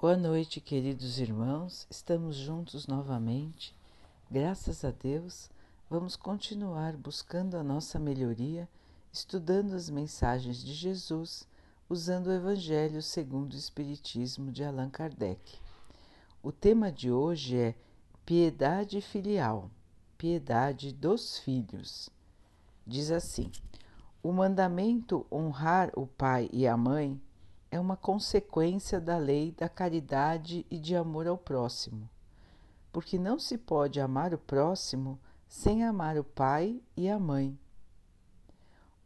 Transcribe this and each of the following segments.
Boa noite, queridos irmãos. Estamos juntos novamente. Graças a Deus, vamos continuar buscando a nossa melhoria, estudando as mensagens de Jesus, usando o Evangelho segundo o Espiritismo de Allan Kardec. O tema de hoje é piedade filial, piedade dos filhos. Diz assim: o mandamento honrar o pai e a mãe é uma consequência da lei da caridade e de amor ao próximo, porque não se pode amar o próximo sem amar o pai e a mãe.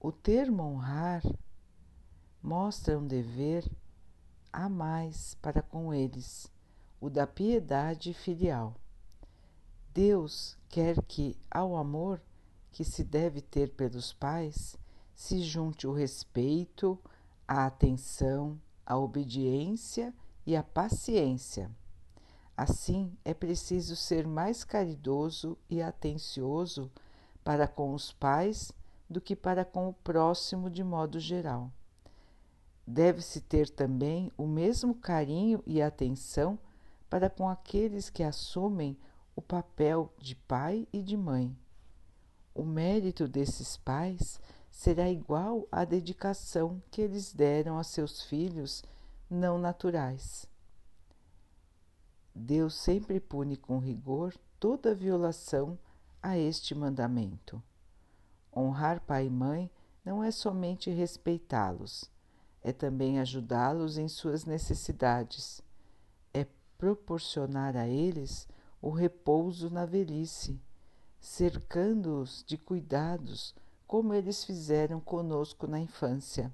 O termo honrar mostra um dever a mais para com eles, o da piedade filial. Deus quer que, ao amor que se deve ter pelos pais, se junte o respeito, a atenção, a obediência e a paciência. Assim, é preciso ser mais caridoso e atencioso para com os pais do que para com o próximo de modo geral. Deve-se ter também o mesmo carinho e atenção para com aqueles que assumem o papel de pai e de mãe. O mérito desses pais será igual à dedicação que eles deram a seus filhos não naturais. Deus sempre pune com rigor toda violação a este mandamento. Honrar pai e mãe não é somente respeitá-los, é também ajudá-los em suas necessidades, é proporcionar a eles o repouso na velhice, cercando-os de cuidados como eles fizeram conosco na infância.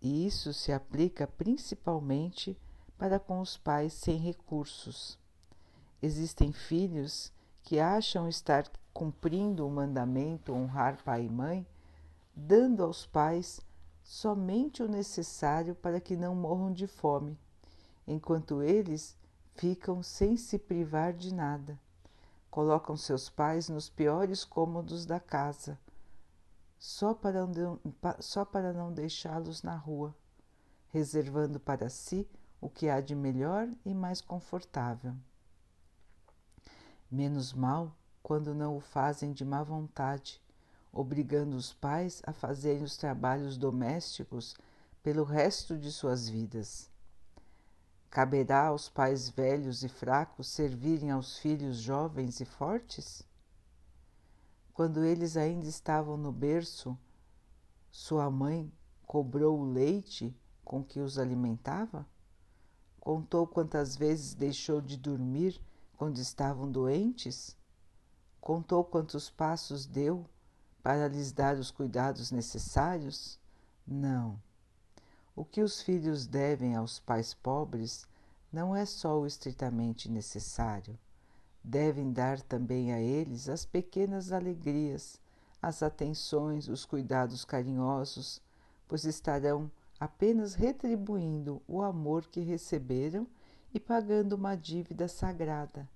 E isso se aplica principalmente para com os pais sem recursos. Existem filhos que acham estar cumprindo o mandamento honrar pai e mãe, dando aos pais somente o necessário para que não morram de fome, enquanto eles ficam sem se privar de nada colocam seus pais nos piores cômodos da casa, só para não, só para não deixá-los na rua, reservando para si o que há de melhor e mais confortável. Menos mal quando não o fazem de má vontade, obrigando os pais a fazerem os trabalhos domésticos pelo resto de suas vidas. Caberá aos pais velhos e fracos servirem aos filhos jovens e fortes? Quando eles ainda estavam no berço, sua mãe cobrou o leite com que os alimentava? Contou quantas vezes deixou de dormir quando estavam doentes? Contou quantos passos deu para lhes dar os cuidados necessários? Não. O que os filhos devem aos pais pobres não é só o estritamente necessário. Devem dar também a eles as pequenas alegrias, as atenções, os cuidados carinhosos, pois estarão apenas retribuindo o amor que receberam e pagando uma dívida sagrada.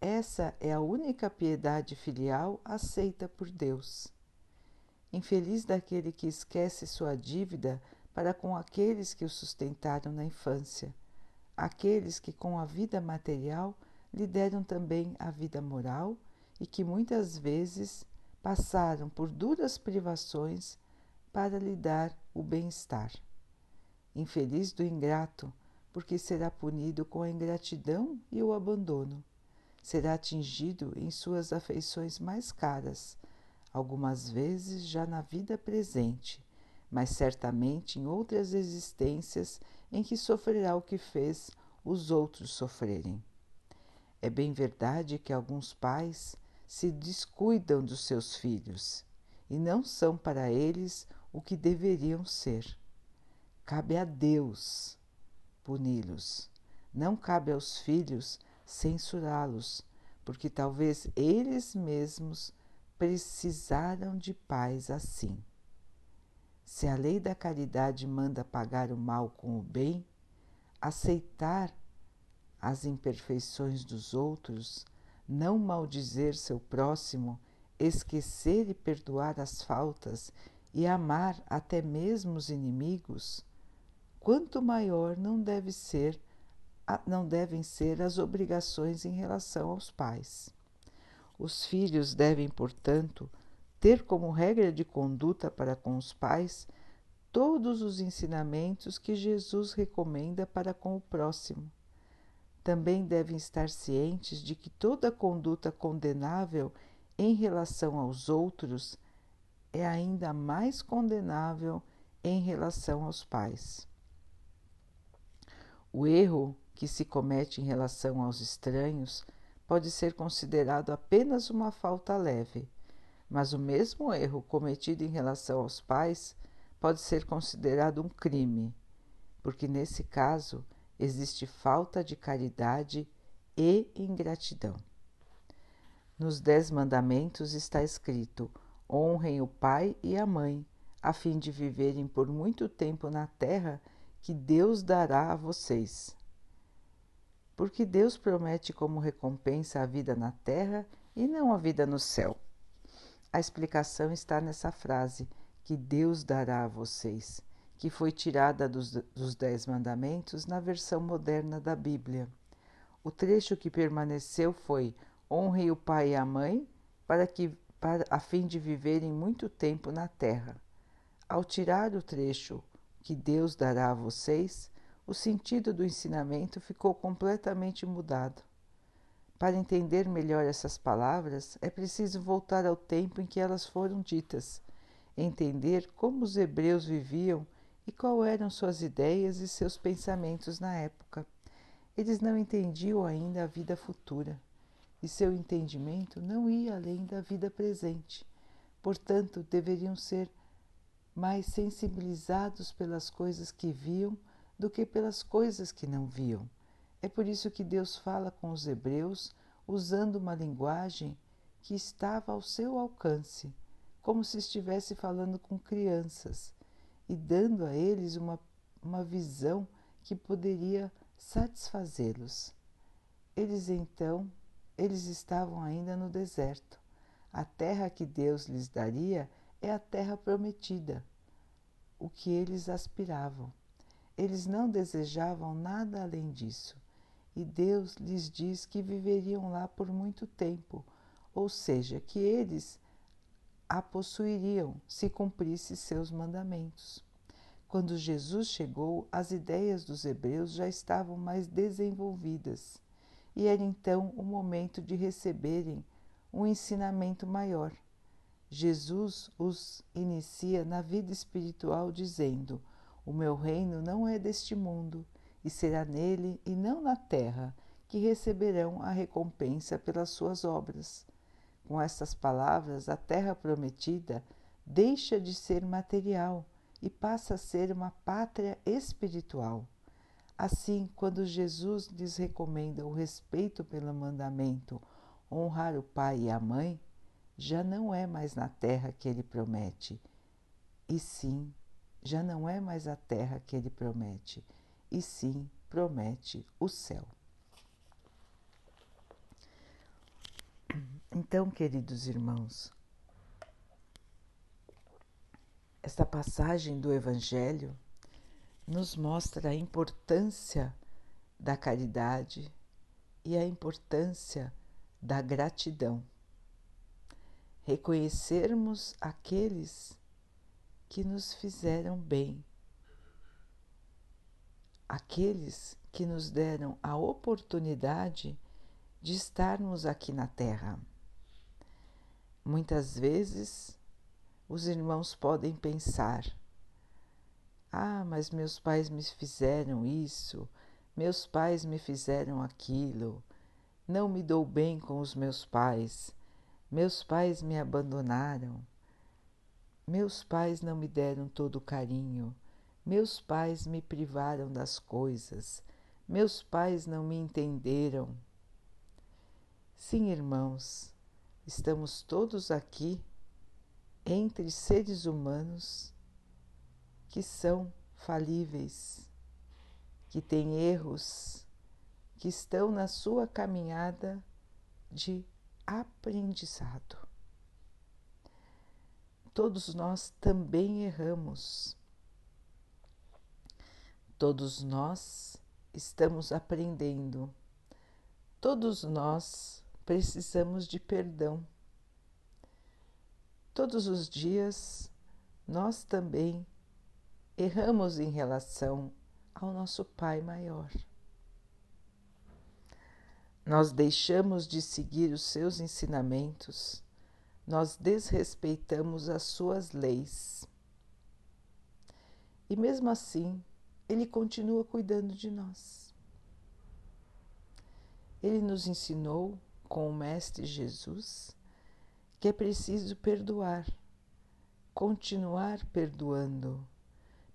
Essa é a única piedade filial aceita por Deus. Infeliz daquele que esquece sua dívida para com aqueles que o sustentaram na infância, aqueles que com a vida material lhe deram também a vida moral e que muitas vezes passaram por duras privações para lhe dar o bem-estar. Infeliz do ingrato, porque será punido com a ingratidão e o abandono. Será atingido em suas afeições mais caras, algumas vezes já na vida presente, mas certamente em outras existências em que sofrerá o que fez os outros sofrerem. É bem verdade que alguns pais se descuidam dos seus filhos e não são para eles o que deveriam ser. Cabe a Deus puni-los. Não cabe aos filhos censurá-los, porque talvez eles mesmos precisaram de pais assim. Se a lei da caridade manda pagar o mal com o bem, aceitar as imperfeições dos outros, não maldizer seu próximo, esquecer e perdoar as faltas e amar até mesmo os inimigos, quanto maior não deve ser não devem ser as obrigações em relação aos pais. Os filhos devem, portanto, ter como regra de conduta para com os pais todos os ensinamentos que Jesus recomenda para com o próximo. Também devem estar cientes de que toda conduta condenável em relação aos outros é ainda mais condenável em relação aos pais. O erro que se comete em relação aos estranhos pode ser considerado apenas uma falta leve, mas o mesmo erro cometido em relação aos pais pode ser considerado um crime, porque nesse caso existe falta de caridade e ingratidão. Nos Dez Mandamentos está escrito: honrem o pai e a mãe, a fim de viverem por muito tempo na terra que Deus dará a vocês. Porque Deus promete como recompensa a vida na terra e não a vida no céu. A explicação está nessa frase, que Deus dará a vocês, que foi tirada dos, dos Dez Mandamentos na versão moderna da Bíblia. O trecho que permaneceu foi: honre o pai e a mãe, para que para, a fim de viverem muito tempo na terra. Ao tirar o trecho que Deus dará a vocês, o sentido do ensinamento ficou completamente mudado. Para entender melhor essas palavras, é preciso voltar ao tempo em que elas foram ditas, entender como os hebreus viviam e qual eram suas ideias e seus pensamentos na época. Eles não entendiam ainda a vida futura, e seu entendimento não ia além da vida presente. Portanto, deveriam ser mais sensibilizados pelas coisas que viam do que pelas coisas que não viam. É por isso que Deus fala com os hebreus usando uma linguagem que estava ao seu alcance, como se estivesse falando com crianças e dando a eles uma, uma visão que poderia satisfazê-los. Eles então, eles estavam ainda no deserto. A terra que Deus lhes daria é a terra prometida, o que eles aspiravam. Eles não desejavam nada além disso e Deus lhes diz que viveriam lá por muito tempo, ou seja, que eles a possuiriam se cumprisse seus mandamentos. Quando Jesus chegou, as ideias dos hebreus já estavam mais desenvolvidas e era então o momento de receberem um ensinamento maior. Jesus os inicia na vida espiritual dizendo: O meu reino não é deste mundo e será nele e não na terra que receberão a recompensa pelas suas obras. Com estas palavras, a terra prometida deixa de ser material e passa a ser uma pátria espiritual. Assim, quando Jesus lhes recomenda o respeito pelo mandamento honrar o pai e a mãe, já não é mais na terra que ele promete, e sim, já não é mais a terra que ele promete, e sim promete o céu. Então, queridos irmãos, esta passagem do Evangelho nos mostra a importância da caridade e a importância da gratidão. Reconhecermos aqueles que nos fizeram bem aqueles que nos deram a oportunidade de estarmos aqui na Terra. Muitas vezes os irmãos podem pensar: ah, mas meus pais me fizeram isso, meus pais me fizeram aquilo, não me dou bem com os meus pais, meus pais me abandonaram, meus pais não me deram todo o carinho meus pais me privaram das coisas, meus pais não me entenderam. Sim, irmãos, estamos todos aqui entre seres humanos que são falíveis, que têm erros, que estão na sua caminhada de aprendizado. Todos nós também erramos Todos nós estamos aprendendo, todos nós precisamos de perdão. Todos os dias nós também erramos em relação ao nosso Pai maior. Nós deixamos de seguir os seus ensinamentos, nós desrespeitamos as suas leis. E mesmo assim, Ele continua cuidando de nós. Ele nos ensinou com o Mestre Jesus que é preciso perdoar, continuar perdoando,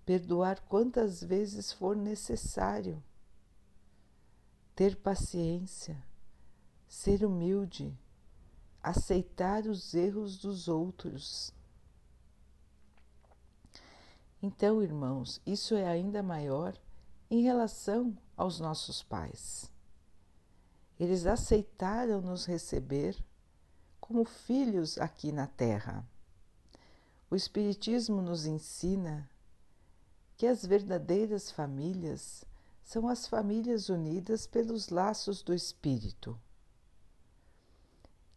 perdoar quantas vezes for necessário, ter paciência, ser humilde, aceitar os erros dos outros. Então, irmãos, isso é ainda maior em relação aos nossos pais. Eles aceitaram nos receber como filhos aqui na Terra. O Espiritismo nos ensina que as verdadeiras famílias são as famílias unidas pelos laços do Espírito.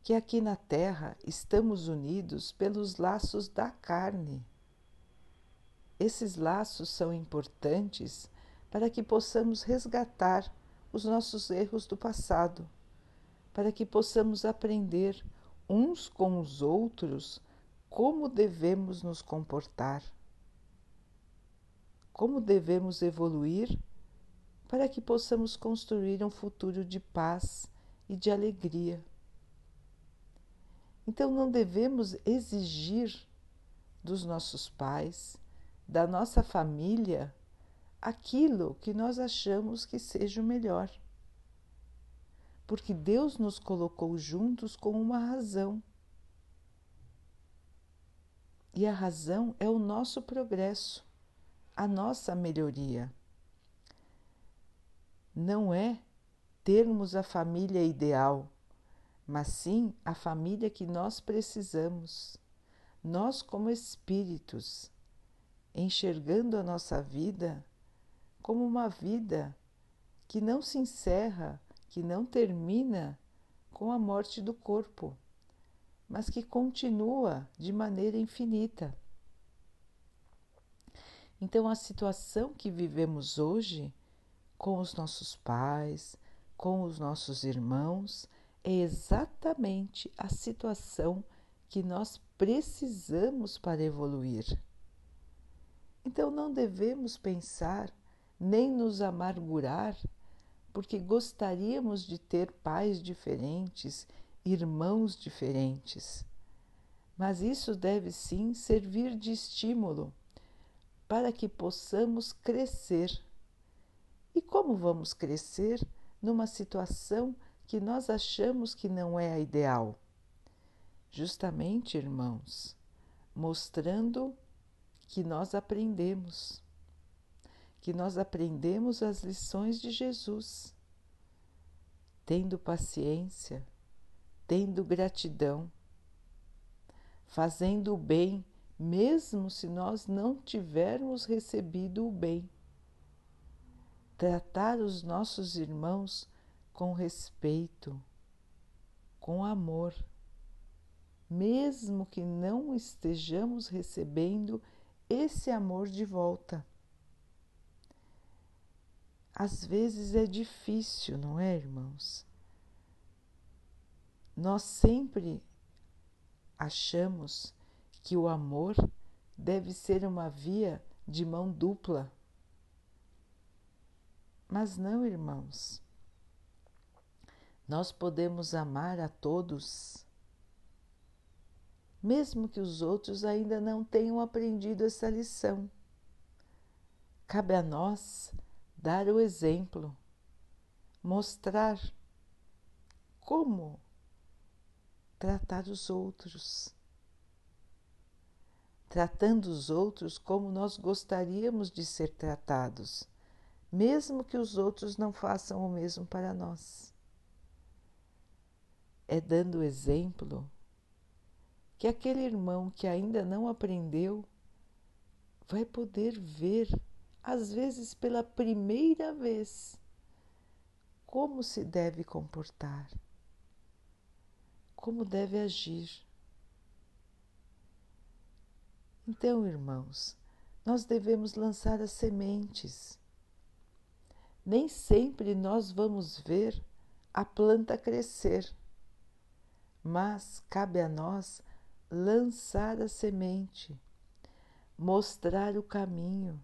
Que aqui na Terra estamos unidos pelos laços da carne. Esses laços são importantes para que possamos resgatar os nossos erros do passado, para que possamos aprender uns com os outros como devemos nos comportar, como devemos evoluir para que possamos construir um futuro de paz e de alegria. Então não devemos exigir dos nossos pais, da nossa família, aquilo que nós achamos que seja o melhor porque Deus nos colocou juntos com uma razão. E a razão é o nosso progresso, a nossa melhoria. Não é termos a família ideal, mas sim a família que nós precisamos. Nós, como espíritos, enxergando a nossa vida como uma vida que não se encerra que não termina com a morte do corpo, mas que continua de maneira infinita. Então, a situação que vivemos hoje com os nossos pais, com os nossos irmãos, é exatamente a situação que nós precisamos para evoluir. Então, não devemos pensar nem nos amargurar porque gostaríamos de ter pais diferentes, irmãos diferentes. Mas isso deve sim servir de estímulo para que possamos crescer. E como vamos crescer numa situação que nós achamos que não é a ideal? Justamente, irmãos, mostrando que nós aprendemos que nós aprendemos as lições de Jesus, tendo paciência, tendo gratidão, fazendo o bem, mesmo se nós não tivermos recebido o bem. Tratar os nossos irmãos com respeito, com amor, mesmo que não estejamos recebendo esse amor de volta. Às vezes é difícil, não é, irmãos? Nós sempre achamos que o amor deve ser uma via de mão dupla. Mas não, irmãos. Nós podemos amar a todos, mesmo que os outros ainda não tenham aprendido essa lição. Cabe a nós dar o exemplo, mostrar como tratar os outros, tratando os outros como nós gostaríamos de ser tratados, mesmo que os outros não façam o mesmo para nós. É dando exemplo que aquele irmão que ainda não aprendeu vai poder ver às vezes pela primeira vez, como se deve comportar, como deve agir. Então, irmãos, nós devemos lançar as sementes. Nem sempre nós vamos ver a planta crescer, mas cabe a nós lançar a semente, mostrar o caminho,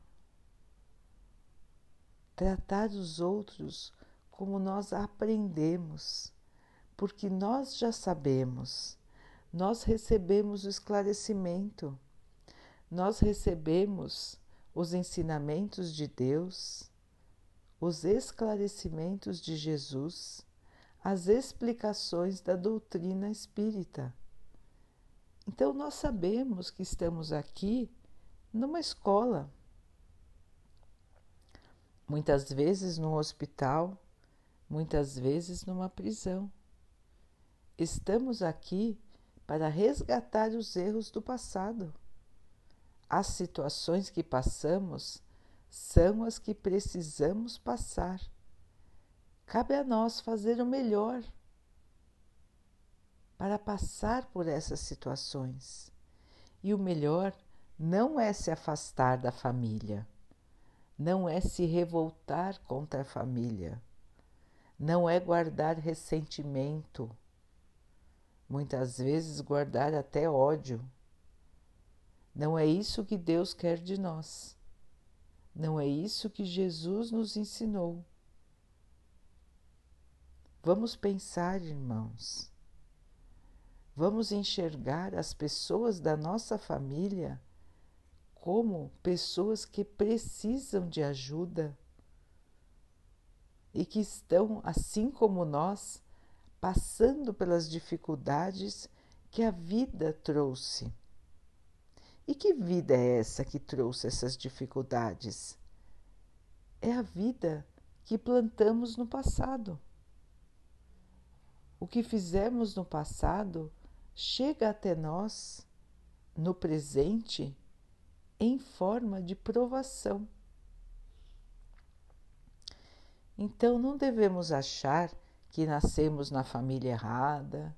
tratar os outros como nós aprendemos, porque nós já sabemos, nós recebemos o esclarecimento nós recebemos os ensinamentos de Deus, os esclarecimentos de Jesus, as explicações da doutrina espírita. Então, nós sabemos que estamos aqui numa escola, muitas vezes num hospital, muitas vezes numa prisão. Estamos aqui para resgatar os erros do passado as situações que passamos são as que precisamos passar. Cabe a nós fazer o melhor para passar por essas situações. E o melhor não é se afastar da família, não é se revoltar contra a família, não é guardar ressentimento, muitas vezes guardar até ódio não é isso que Deus quer de nós. Não é isso que Jesus nos ensinou. Vamos pensar, irmãos. Vamos enxergar as pessoas da nossa família como pessoas que precisam de ajuda e que estão, assim como nós, passando pelas dificuldades que a vida trouxe. E que vida é essa que trouxe essas dificuldades? É a vida que plantamos no passado. O que fizemos no passado chega até nós no presente em forma de provação. Então não devemos achar que nascemos na família errada,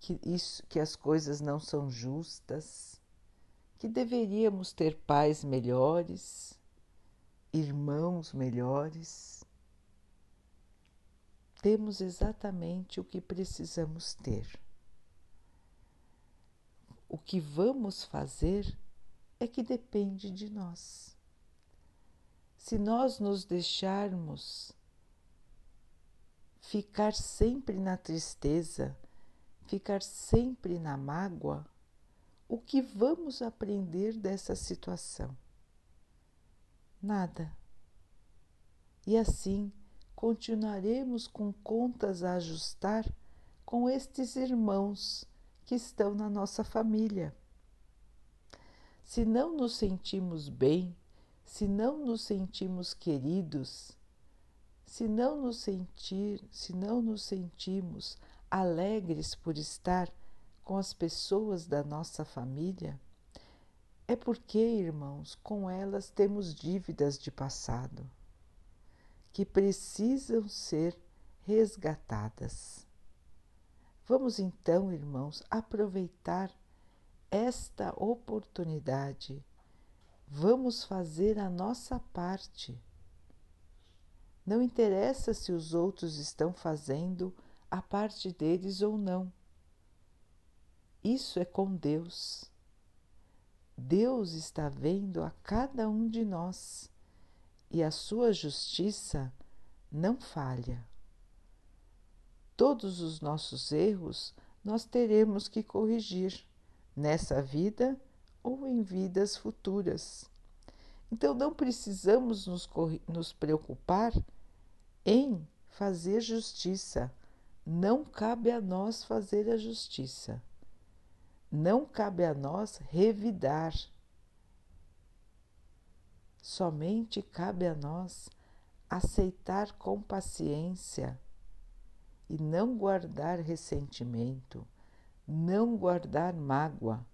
que, isso, que as coisas não são justas, que deveríamos ter pais melhores, irmãos melhores. Temos exatamente o que precisamos ter. O que vamos fazer é que depende de nós. Se nós nos deixarmos ficar sempre na tristeza, ficar sempre na mágoa, o que vamos aprender dessa situação? Nada. E assim continuaremos com contas a ajustar com estes irmãos que estão na nossa família. Se não nos sentimos bem, se não nos sentimos queridos, se não nos sentir, se não nos sentimos alegres por estar com as pessoas da nossa família, é porque, irmãos, com elas temos dívidas de passado que precisam ser resgatadas. Vamos então, irmãos, aproveitar esta oportunidade. Vamos fazer a nossa parte. Não interessa se os outros estão fazendo a parte deles ou não. Isso é com Deus. Deus está vendo a cada um de nós e a sua justiça não falha. Todos os nossos erros nós teremos que corrigir nessa vida ou em vidas futuras. Então não precisamos nos, nos preocupar em fazer justiça não cabe a nós fazer a justiça, não cabe a nós revidar. Somente cabe a nós aceitar com paciência e não guardar ressentimento, não guardar mágoa,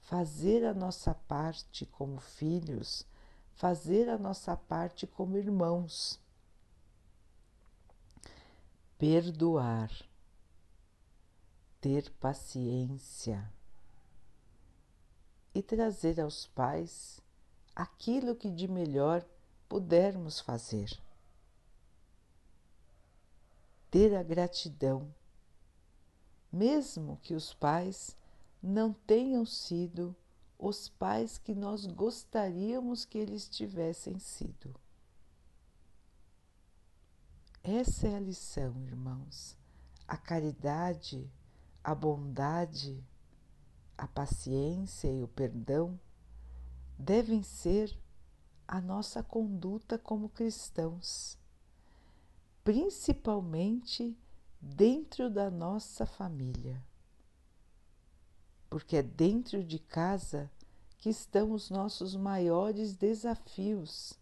fazer a nossa parte como filhos, fazer a nossa parte como irmãos. Perdoar, ter paciência e trazer aos pais aquilo que de melhor pudermos fazer. Ter a gratidão, mesmo que os pais não tenham sido os pais que nós gostaríamos que eles tivessem sido. Essa é a lição, irmãos. A caridade, a bondade, a paciência e o perdão devem ser a nossa conduta como cristãos, principalmente dentro da nossa família. Porque é dentro de casa que estão os nossos maiores desafios,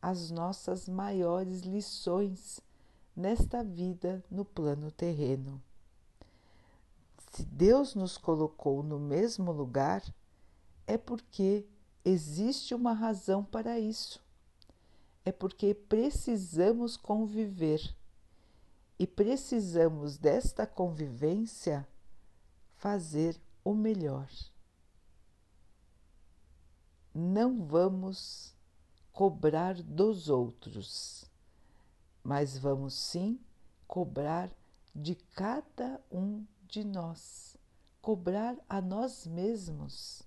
as nossas maiores lições nesta vida no plano terreno. Se Deus nos colocou no mesmo lugar, é porque existe uma razão para isso. É porque precisamos conviver e precisamos desta convivência fazer o melhor. Não vamos cobrar dos outros, mas vamos sim cobrar de cada um de nós, cobrar a nós mesmos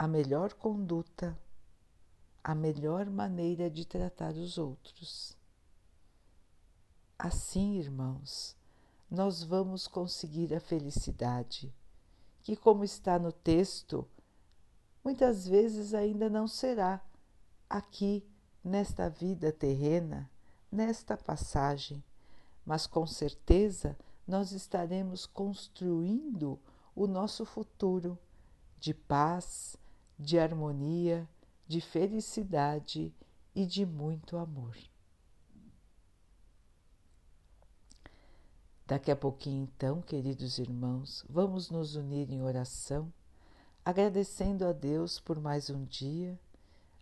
a melhor conduta, a melhor maneira de tratar os outros. Assim, irmãos, nós vamos conseguir a felicidade, que, como está no texto, muitas vezes ainda não será aqui nesta vida terrena, nesta passagem, mas com certeza nós estaremos construindo o nosso futuro de paz, de harmonia, de felicidade e de muito amor. Daqui a pouquinho, então, queridos irmãos, vamos nos unir em oração, agradecendo a Deus por mais um dia,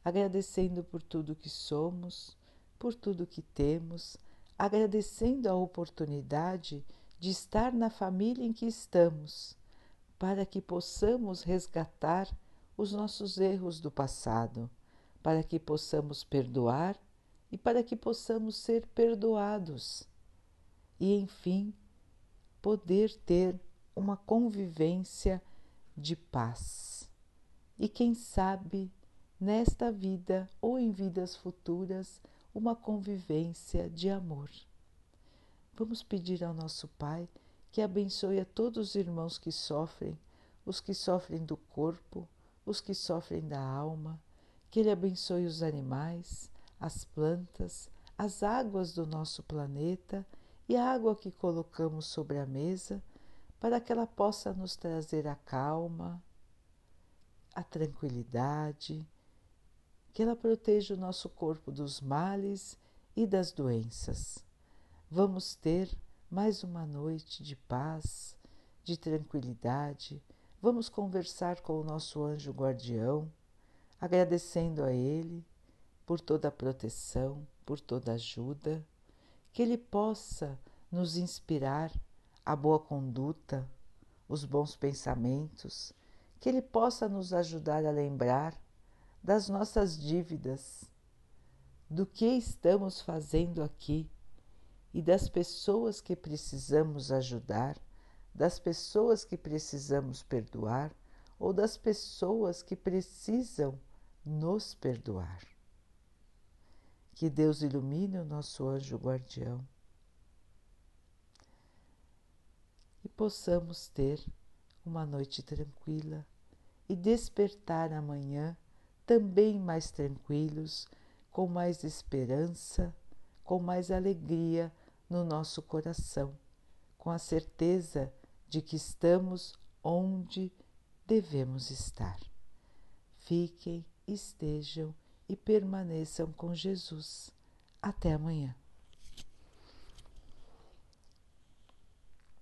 agradecendo por tudo que somos, por tudo que temos, agradecendo a oportunidade de estar na família em que estamos, para que possamos resgatar os nossos erros do passado, para que possamos perdoar e para que possamos ser perdoados. E, enfim, poder ter uma convivência de paz. E quem sabe, nesta vida ou em vidas futuras, uma convivência de amor. Vamos pedir ao nosso Pai que abençoe a todos os irmãos que sofrem, os que sofrem do corpo, os que sofrem da alma, que Ele abençoe os animais, as plantas, as águas do nosso planeta e a água que colocamos sobre a mesa, para que ela possa nos trazer a calma, a tranquilidade, que ela proteja o nosso corpo dos males e das doenças. Vamos ter mais uma noite de paz, de tranquilidade, Vamos conversar com o nosso anjo guardião, agradecendo a ele por toda a proteção, por toda a ajuda, que ele possa nos inspirar a boa conduta, os bons pensamentos, que ele possa nos ajudar a lembrar das nossas dívidas, do que estamos fazendo aqui e das pessoas que precisamos ajudar das pessoas que precisamos perdoar ou das pessoas que precisam nos perdoar. Que Deus ilumine o nosso anjo guardião e possamos ter uma noite tranquila e despertar amanhã também mais tranquilos, com mais esperança, com mais alegria no nosso coração, com a certeza de que estamos onde devemos estar. Fiquem, estejam e permaneçam com Jesus. Até amanhã.